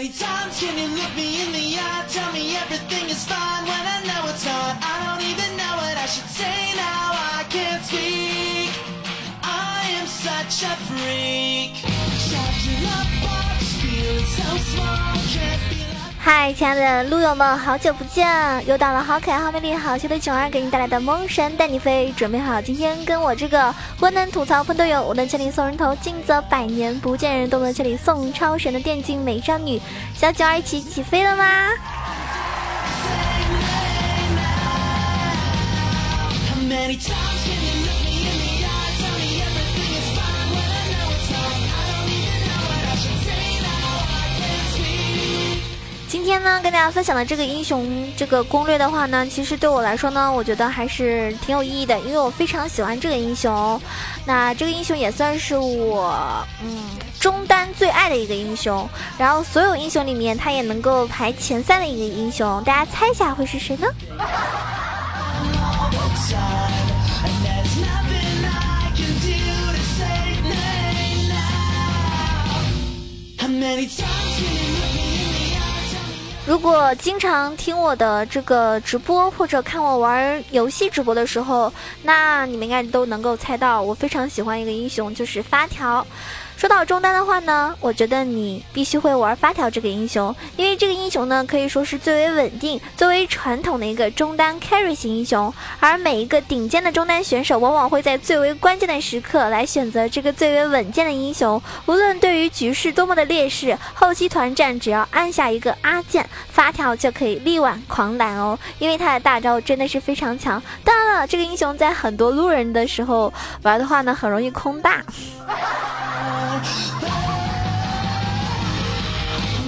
many times can you look me in the eye? Tell me everything is fine when I know it's not. I don't even know what I should say now. I can't speak. I am such a freak. Trapped in a box, feeling so small, can't feel. 嗨，亲爱的路友们，好久不见！又到了好可爱、好美丽、好秀的囧儿给你带来的《梦神带你飞》，准备好今天跟我这个温暖吐槽喷队友，我能千里送人头，近则百年不见人，动能千里送超神的电竞美少女小囧儿一起起飞了吗？天呢，跟大家分享的这个英雄这个攻略的话呢，其实对我来说呢，我觉得还是挺有意义的，因为我非常喜欢这个英雄。那这个英雄也算是我嗯中单最爱的一个英雄，然后所有英雄里面，他也能够排前三的一个英雄。大家猜一下会是谁呢？如果经常听我的这个直播或者看我玩游戏直播的时候，那你们应该都能够猜到，我非常喜欢一个英雄，就是发条。说到中单的话呢，我觉得你必须会玩发条这个英雄，因为这个英雄呢可以说是最为稳定、最为传统的一个中单 carry 型英雄。而每一个顶尖的中单选手，往往会在最为关键的时刻来选择这个最为稳健的英雄。无论对于局势多么的劣势，后期团战只要按下一个阿键，发条就可以力挽狂澜哦。因为他的大招真的是非常强。当然了，这个英雄在很多路人的时候玩的话呢，很容易空大。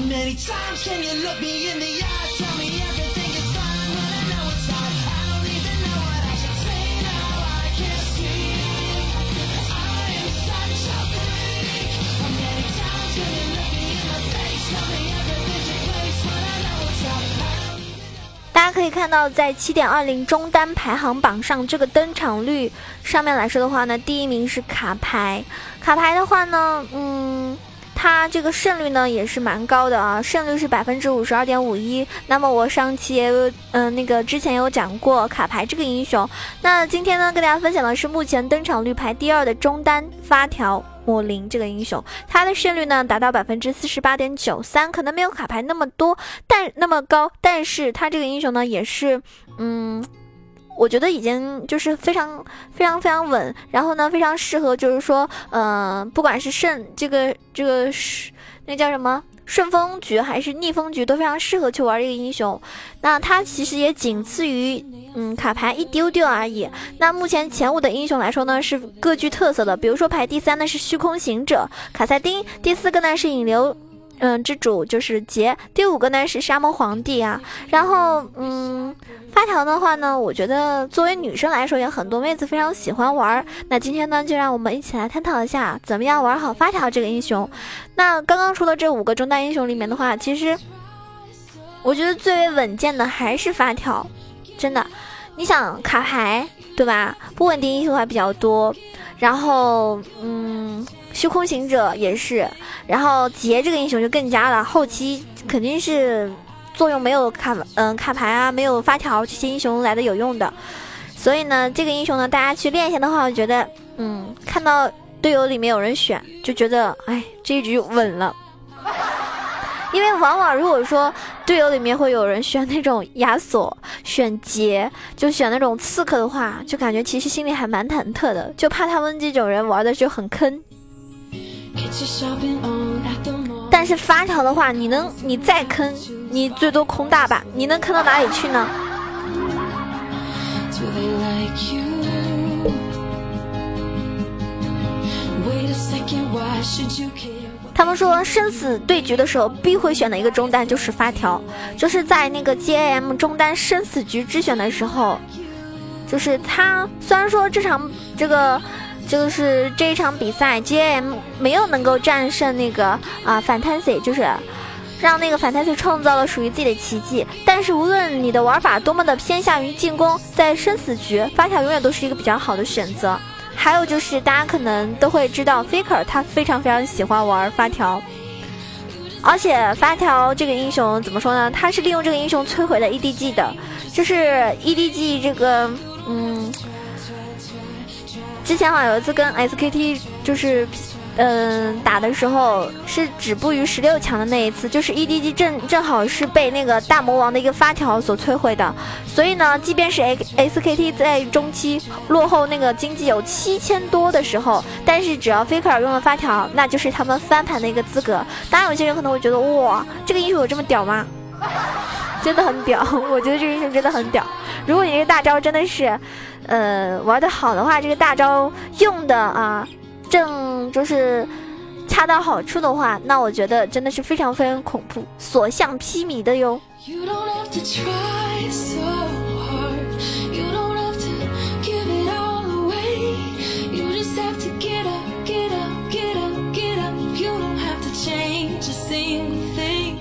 Many times can you look me in the eye, tell me everything. 可以看到，在七点二零中单排行榜上，这个登场率上面来说的话呢，第一名是卡牌。卡牌的话呢，嗯。它这个胜率呢也是蛮高的啊，胜率是百分之五十二点五一。那么我上期也有，嗯，那个之前有讲过卡牌这个英雄。那今天呢，跟大家分享的是目前登场率排第二的中单发条莫林这个英雄，他的胜率呢达到百分之四十八点九三，可能没有卡牌那么多，但那么高，但是他这个英雄呢也是，嗯。我觉得已经就是非常非常非常稳，然后呢，非常适合，就是说，呃，不管是胜这个这个是那叫什么顺风局还是逆风局，都非常适合去玩这个英雄。那它其实也仅次于嗯卡牌一丢丢而已。那目前前五的英雄来说呢，是各具特色的，比如说排第三的是虚空行者卡塞丁，第四个呢是引流。嗯，之主就是杰。第五个呢是沙漠皇帝啊。然后，嗯，发条的话呢，我觉得作为女生来说，也很多妹子非常喜欢玩。那今天呢，就让我们一起来探讨一下，怎么样玩好发条这个英雄。那刚刚说的这五个中单英雄里面的话，其实我觉得最为稳健的还是发条。真的，你想卡牌对吧？不稳定英雄还比较多。然后，嗯。虚空行者也是，然后杰这个英雄就更加了，后期肯定是作用没有卡嗯卡牌啊，没有发条这些英雄来的有用的，所以呢，这个英雄呢，大家去练一下的话，我觉得嗯，看到队友里面有人选，就觉得哎，这一局稳了，因为往往如果说队友里面会有人选那种亚索，选杰，就选那种刺客的话，就感觉其实心里还蛮忐忑的，就怕他们这种人玩的就很坑。但是发条的话，你能你再坑，你最多空大吧？你能坑到哪里去呢？他们说生死对局的时候必会选的一个中单就是发条，就是在那个 GAM 中单生死局之选的时候，就是他虽然说这场这个。就是这一场比赛，G M 没有能够战胜那个啊，Fantasy，就是让那个 Fantasy 创造了属于自己的奇迹。但是无论你的玩法多么的偏向于进攻，在生死局发条永远都是一个比较好的选择。还有就是大家可能都会知道，Faker 他非常非常喜欢玩发条。而且发条这个英雄怎么说呢？他是利用这个英雄摧毁了 EDG 的，就是 EDG 这个，嗯，之前好像有一次跟 SKT 就是。嗯，打的时候是止步于十六强的那一次，就是 EDG 正正好是被那个大魔王的一个发条所摧毁的，所以呢，即便是 SKT 在中期落后那个经济有七千多的时候，但是只要 Faker 用了发条，那就是他们翻盘的一个资格。当然，有些人可能会觉得，哇，这个英雄有这么屌吗？真的很屌，我觉得这个英雄真的很屌。如果你这个大招真的是，呃，玩的好的话，这个大招用的啊。正就是恰到好处的话，那我觉得真的是非常非常恐怖，所向披靡的哟。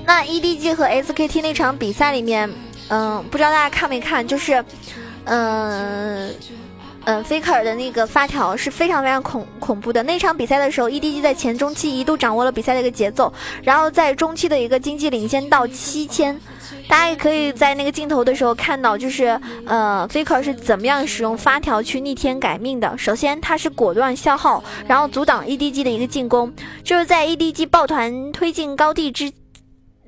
那 EDG 和 SKT 那场比赛里面，嗯，不知道大家看没看，就是，嗯。嗯，Faker 的那个发条是非常非常恐恐怖的。那场比赛的时候，EDG 在前中期一度掌握了比赛的一个节奏，然后在中期的一个经济领先到七千。大家也可以在那个镜头的时候看到，就是呃，Faker 是怎么样使用发条去逆天改命的。首先，他是果断消耗，然后阻挡 EDG 的一个进攻。就是在 EDG 抱团推进高地之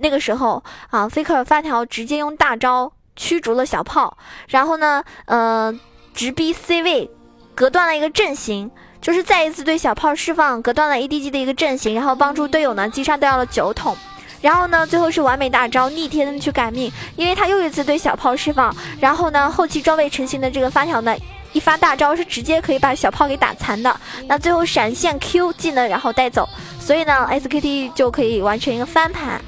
那个时候啊，Faker 发条直接用大招驱逐了小炮，然后呢，呃。直逼 C 位，隔断了一个阵型，就是再一次对小炮释放，隔断了 ADG 的一个阵型，然后帮助队友呢击杀掉了酒桶，然后呢最后是完美大招逆天去改命，因为他又一次对小炮释放，然后呢后期装备成型的这个发条呢一发大招是直接可以把小炮给打残的，那最后闪现 Q 技能然后带走，所以呢 SKT 就可以完成一个翻盘。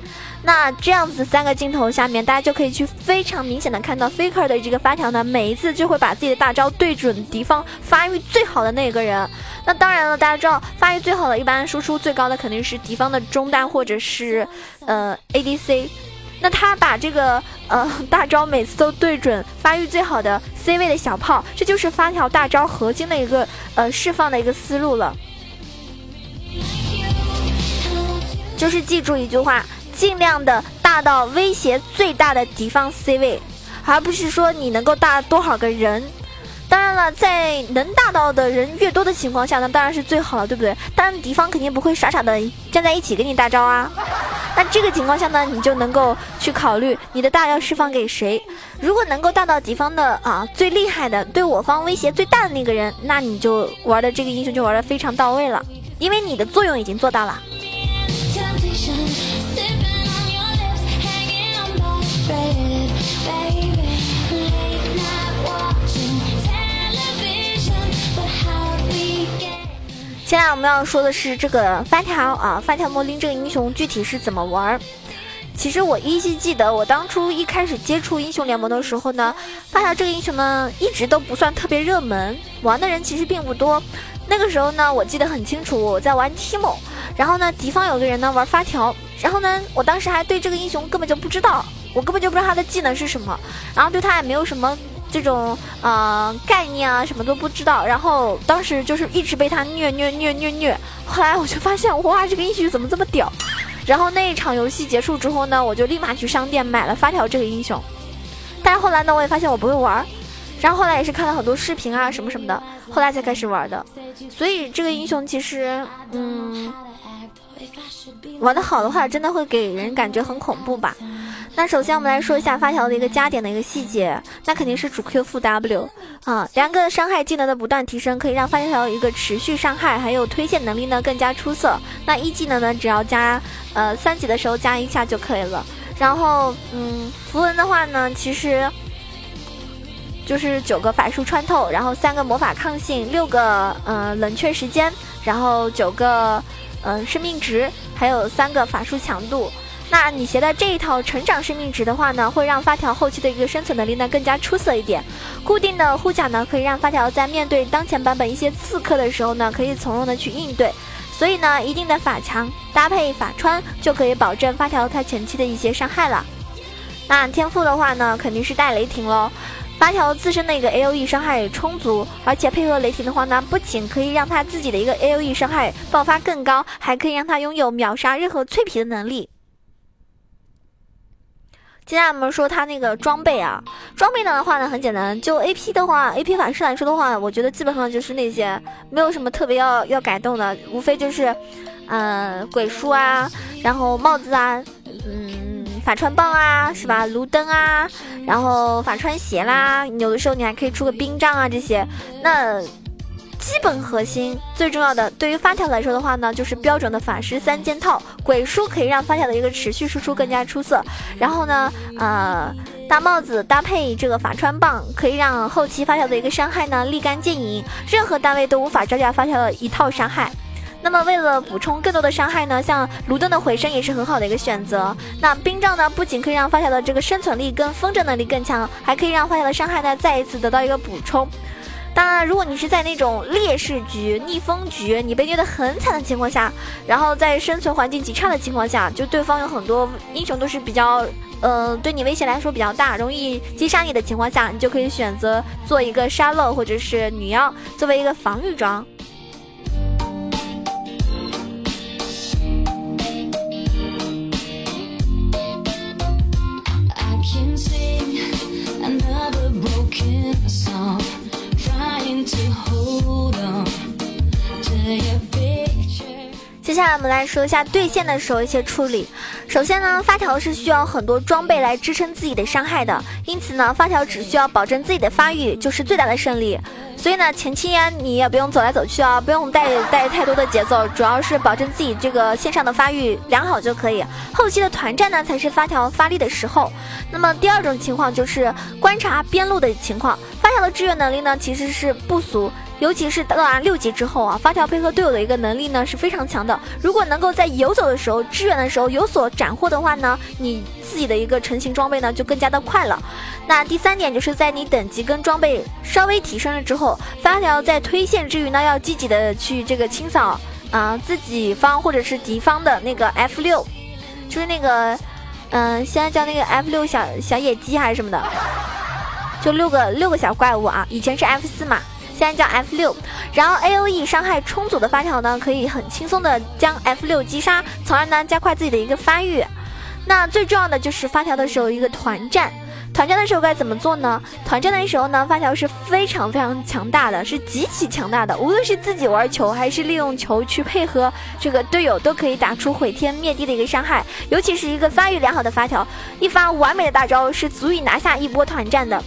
那这样子三个镜头下面，大家就可以去非常明显的看到 Faker 的这个发条呢，每一次就会把自己的大招对准敌方发育最好的那个人。那当然了，大家知道发育最好的，一般输出最高的肯定是敌方的中单或者是呃 ADC。那他把这个呃大招每次都对准发育最好的 C 位的小炮，这就是发条大招核心的一个呃释放的一个思路了。就是记住一句话。尽量的大到威胁最大的敌方 C 位，而不是说你能够大多少个人。当然了，在能大到的人越多的情况下呢，当然是最好了，对不对？当然敌方肯定不会傻傻的站在一起给你大招啊。那这个情况下呢，你就能够去考虑你的大要释放给谁。如果能够大到敌方的啊最厉害的，对我方威胁最大的那个人，那你就玩的这个英雄就玩的非常到位了，因为你的作用已经做到了。现在我们要说的是这个发条啊，发条魔灵这个英雄具体是怎么玩？其实我依稀记得，我当初一开始接触英雄联盟的时候呢，发条这个英雄呢一直都不算特别热门，玩的人其实并不多。那个时候呢，我记得很清楚，我在玩 Timo，然后呢，敌方有个人呢玩发条，然后呢，我当时还对这个英雄根本就不知道，我根本就不知道他的技能是什么，然后对他也没有什么。这种呃概念啊，什么都不知道，然后当时就是一直被他虐虐虐虐虐，后来我就发现哇，这个英雄怎么这么屌？然后那一场游戏结束之后呢，我就立马去商店买了发条这个英雄，但是后来呢，我也发现我不会玩，然后后来也是看了很多视频啊什么什么的，后来才开始玩的。所以这个英雄其实，嗯，玩的好的话，真的会给人感觉很恐怖吧。那首先我们来说一下发条的一个加点的一个细节，那肯定是主 Q 负 W 啊，两个伤害技能的不断提升，可以让发条一个持续伤害，还有推线能力呢更加出色。那一技能呢，只要加呃三级的时候加一下就可以了。然后嗯，符文的话呢，其实就是九个法术穿透，然后三个魔法抗性，六个嗯冷却时间，然后九个嗯生命值，还有三个法术强度。那你携带这一套成长生命值的话呢，会让发条后期的一个生存能力呢更加出色一点。固定的护甲呢，可以让发条在面对当前版本一些刺客的时候呢，可以从容的去应对。所以呢，一定的法强搭配法穿就可以保证发条它前期的一些伤害了。那天赋的话呢，肯定是带雷霆喽。发条自身的一个 A O E 伤害也充足，而且配合雷霆的话呢，不仅可以让他自己的一个 A O E 伤害爆发更高，还可以让他拥有秒杀任何脆皮的能力。接下来我们说他那个装备啊，装备呢的话呢很简单，就 A P 的话，A P 法师来说的话，我觉得基本上就是那些没有什么特别要要改动的，无非就是，呃，鬼书啊，然后帽子啊，嗯，法穿棒啊，是吧？卢灯啊，然后法穿鞋啦，有的时候你还可以出个冰杖啊这些，那。基本核心最重要的，对于发条来说的话呢，就是标准的法师三件套。鬼书可以让发条的一个持续输出更加出色。然后呢，呃，大帽子搭配这个法穿棒，可以让后期发条的一个伤害呢立竿见影，任何单位都无法招架发条的一套伤害。那么为了补充更多的伤害呢，像卢登的回声也是很好的一个选择。那冰杖呢，不仅可以让发条的这个生存力跟风筝能力更强，还可以让发条的伤害呢再一次得到一个补充。当然，如果你是在那种劣势局、逆风局，你被虐得很惨的情况下，然后在生存环境极差的情况下，就对方有很多英雄都是比较，嗯，对你威胁来说比较大，容易击杀你的情况下，你就可以选择做一个沙漏或者是女妖作为一个防御装。接下来我们来说一下对线的时候一些处理。首先呢，发条是需要很多装备来支撑自己的伤害的，因此呢，发条只需要保证自己的发育就是最大的胜利。所以呢，前期呀你也不用走来走去啊，不用带带太多的节奏，主要是保证自己这个线上的发育良好就可以。后期的团战呢才是发条发力的时候。那么第二种情况就是观察边路的情况，发条的支援能力呢其实是不俗。尤其是到达六级之后啊，发条配合队友的一个能力呢是非常强的。如果能够在游走的时候、支援的时候有所斩获的话呢，你自己的一个成型装备呢就更加的快了。那第三点就是在你等级跟装备稍微提升了之后，发条在推线之余呢，要积极的去这个清扫啊自己方或者是敌方的那个 F 六，就是那个嗯，现在叫那个 F 六小小野鸡还是什么的，就六个六个小怪物啊，以前是 F 四嘛。现在叫 F 六，然后 A O E 伤害充足的发条呢，可以很轻松的将 F 六击杀，从而呢加快自己的一个发育。那最重要的就是发条的时候一个团战，团战的时候该怎么做呢？团战的时候呢，发条是非常非常强大的，是极其强大的，无论是自己玩球还是利用球去配合这个队友，都可以打出毁天灭地的一个伤害。尤其是一个发育良好的发条，一发完美的大招是足以拿下一波团战的。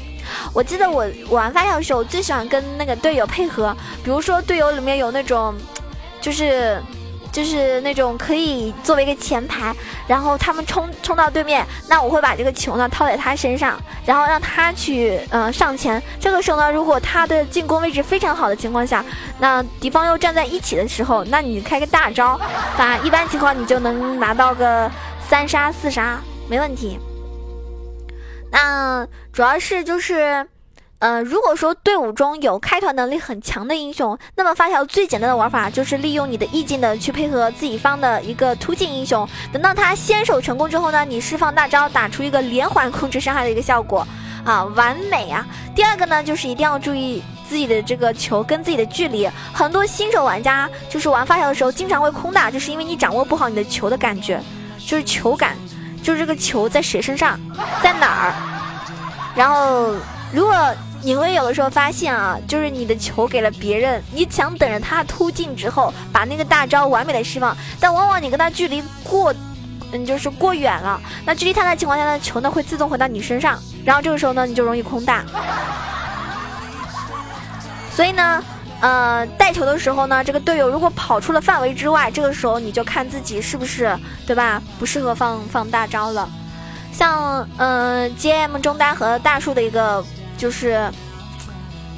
我记得我玩发条的时候，我最喜欢跟那个队友配合。比如说队友里面有那种，就是，就是那种可以作为一个前排，然后他们冲冲到对面，那我会把这个球呢套在他身上，然后让他去嗯上前。这个时候呢，如果他的进攻位置非常好的情况下，那敌方又站在一起的时候，那你开个大招，把一般情况你就能拿到个三杀四杀，没问题。那主要是就是，呃，如果说队伍中有开团能力很强的英雄，那么发条最简单的玩法就是利用你的意境的去配合自己方的一个突进英雄，等到他先手成功之后呢，你释放大招，打出一个连环控制伤害的一个效果，啊，完美啊！第二个呢，就是一定要注意自己的这个球跟自己的距离，很多新手玩家就是玩发条的时候经常会空打，就是因为你掌握不好你的球的感觉，就是球感。就是这个球在谁身上，在哪儿？然后，如果你会有的时候发现啊，就是你的球给了别人，你想等着他突进之后把那个大招完美的释放，但往往你跟他距离过，嗯，就是过远了。那距离太大的情况下呢，球呢会自动回到你身上，然后这个时候呢，你就容易空大。所以呢。呃，带球的时候呢，这个队友如果跑出了范围之外，这个时候你就看自己是不是对吧？不适合放放大招了。像嗯，GM 中单和大树的一个就是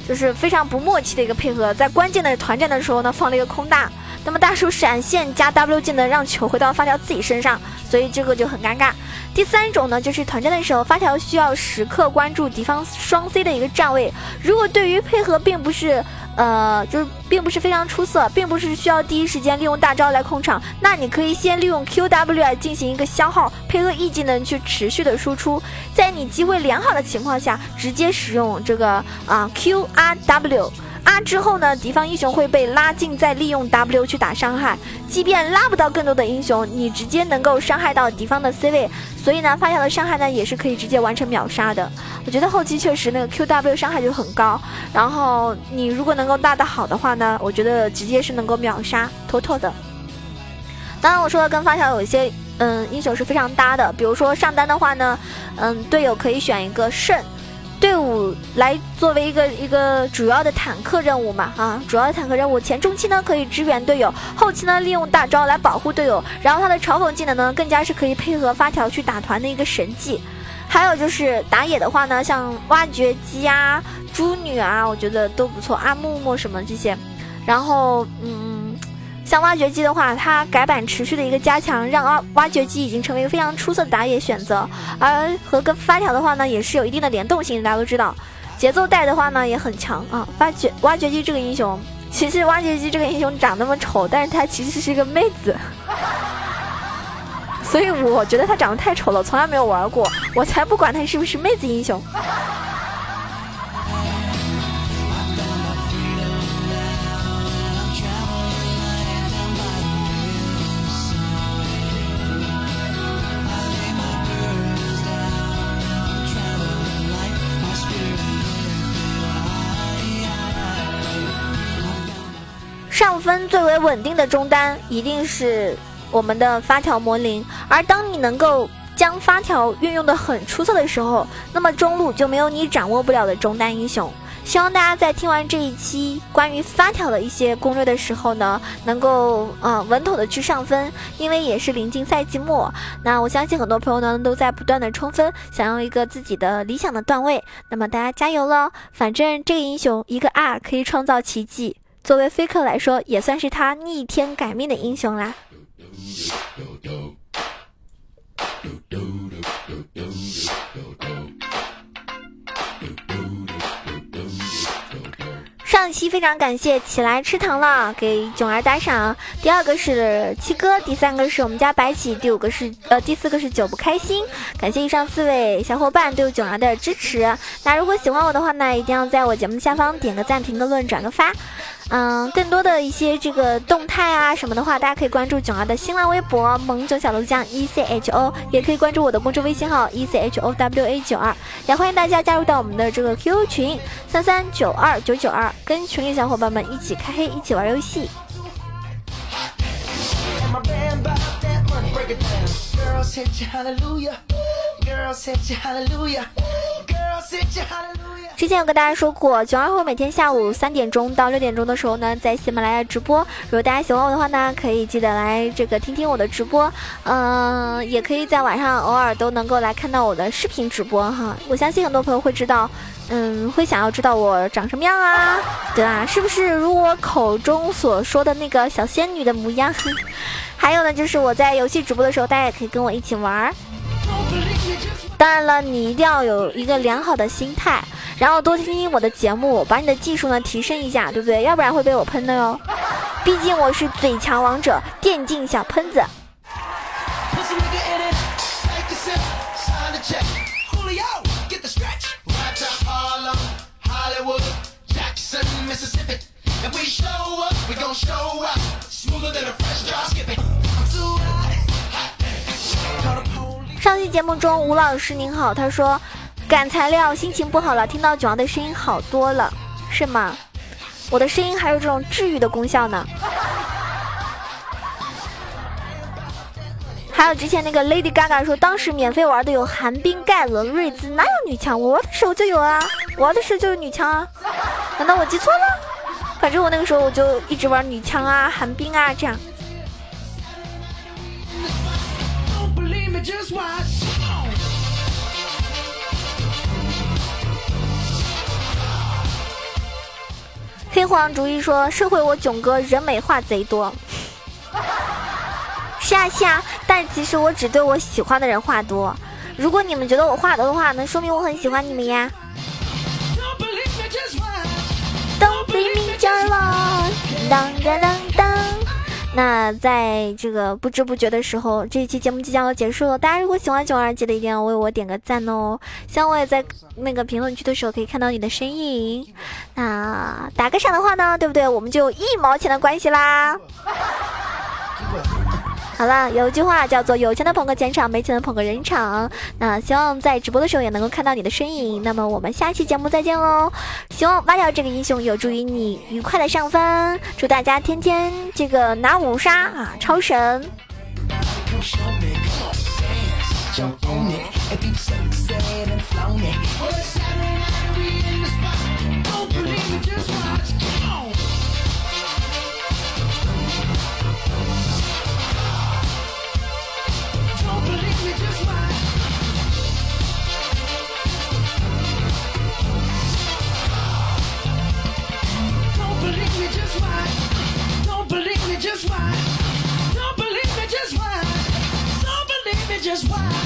就是非常不默契的一个配合，在关键的团战的时候呢，放了一个空大，那么大树闪现加 W 技能让球回到发条自己身上，所以这个就很尴尬。第三种呢，就是团战的时候，发条需要时刻关注敌方双 C 的一个站位，如果对于配合并不是。呃，就是并不是非常出色，并不是需要第一时间利用大招来控场。那你可以先利用 Q W 来进行一个消耗，配合 E 技能去持续的输出。在你机会良好的情况下，直接使用这个啊 Q R W 啊之后呢，敌方英雄会被拉近，再利用 W 去打伤害。即便拉不到更多的英雄，你直接能够伤害到敌方的 C 位，所以呢，发条的伤害呢也是可以直接完成秒杀的。我觉得后期确实那个 QW 伤害就很高，然后你如果能够拉得好的话呢，我觉得直接是能够秒杀妥妥的。当然我说的跟发条有一些嗯英雄是非常搭的，比如说上单的话呢，嗯队友可以选一个慎。队伍来作为一个一个主要的坦克任务嘛，啊，主要的坦克任务前中期呢可以支援队友，后期呢利用大招来保护队友，然后他的嘲讽技能呢更加是可以配合发条去打团的一个神技。还有就是打野的话呢，像挖掘机啊、猪女啊，我觉得都不错，阿木木什么这些，然后嗯。像挖掘机的话，它改版持续的一个加强，让挖挖掘机已经成为一个非常出色的打野选择。而和跟发条的话呢，也是有一定的联动性，大家都知道。节奏带的话呢，也很强啊。发掘挖掘机这个英雄，其实挖掘机这个英雄长那么丑，但是他其实是一个妹子，所以我觉得他长得太丑了，从来没有玩过，我才不管他是不是妹子英雄。为稳定的中单一定是我们的发条魔灵，而当你能够将发条运用的很出色的时候，那么中路就没有你掌握不了的中单英雄。希望大家在听完这一期关于发条的一些攻略的时候呢，能够啊稳妥的去上分，因为也是临近赛季末，那我相信很多朋友呢都在不断的冲分，想要一个自己的理想的段位，那么大家加油喽！反正这个英雄一个 R 可以创造奇迹。作为飞客来说，也算是他逆天改命的英雄啦。上期非常感谢起来吃糖了，给囧儿打赏。第二个是七哥，第三个是我们家白起，第五个是呃，第四个是酒不开心。感谢以上四位小伙伴对囧儿的支持。那如果喜欢我的话呢，一定要在我节目下方点个赞、评个论、转个发。嗯，更多的一些这个动态啊什么的话，大家可以关注囧儿的新浪微博“萌囧小楼酱 E C H O”，也可以关注我的公众微信号 “E C H O W A 九二”，也欢迎大家加入到我们的这个 QQ 群三三九二九九二，跟群里小伙伴们一起开黑，一起玩游戏。之前有跟大家说过，九二后每天下午三点钟到六点钟的时候呢，在喜马拉雅直播。如果大家喜欢我的话呢，可以记得来这个听听我的直播。嗯，也可以在晚上偶尔都能够来看到我的视频直播哈。我相信很多朋友会知道，嗯，会想要知道我长什么样啊，对吧？是不是如我口中所说的那个小仙女的模样？还有呢，就是我在游戏直播的时候，大家也可以跟我一起玩。当然了，你一定要有一个良好的心态。然后多听听我的节目，把你的技术呢提升一下，对不对？要不然会被我喷的哟。毕竟我是嘴强王者，电竞小喷子。上期节目中，吴老师您好，他说。赶材料，心情不好了，听到囧儿的声音好多了，是吗？我的声音还有这种治愈的功效呢。还有之前那个 Lady Gaga 说，当时免费玩的有寒冰盖伦、瑞兹，哪有女枪？我玩的时候就有啊，玩的时候就有女枪啊。难道我记错了？反正我那个时候我就一直玩女枪啊、寒冰啊这样。黑黄主义说：“社会我囧哥人美话贼多，是啊是啊，但其实我只对我喜欢的人话多。如果你们觉得我话多的话，那说明我很喜欢你们呀。” Don't be me, 当当当当，那在这个不知不觉的时候，这一期节目即将要结束了。大家如果喜欢九儿，记得一定要为我点个赞哦。希望我也在那个评论区的时候可以看到你的身影。那打个赏的话呢，对不对？我们就一毛钱的关系啦。好了，有一句话叫做“有钱的捧个钱场，没钱的捧个人场”。那希望在直播的时候也能够看到你的身影。那么我们下期节目再见喽！希望挖掉这个英雄有助于你愉快的上分。祝大家天天这个拿五杀啊，超神！just why.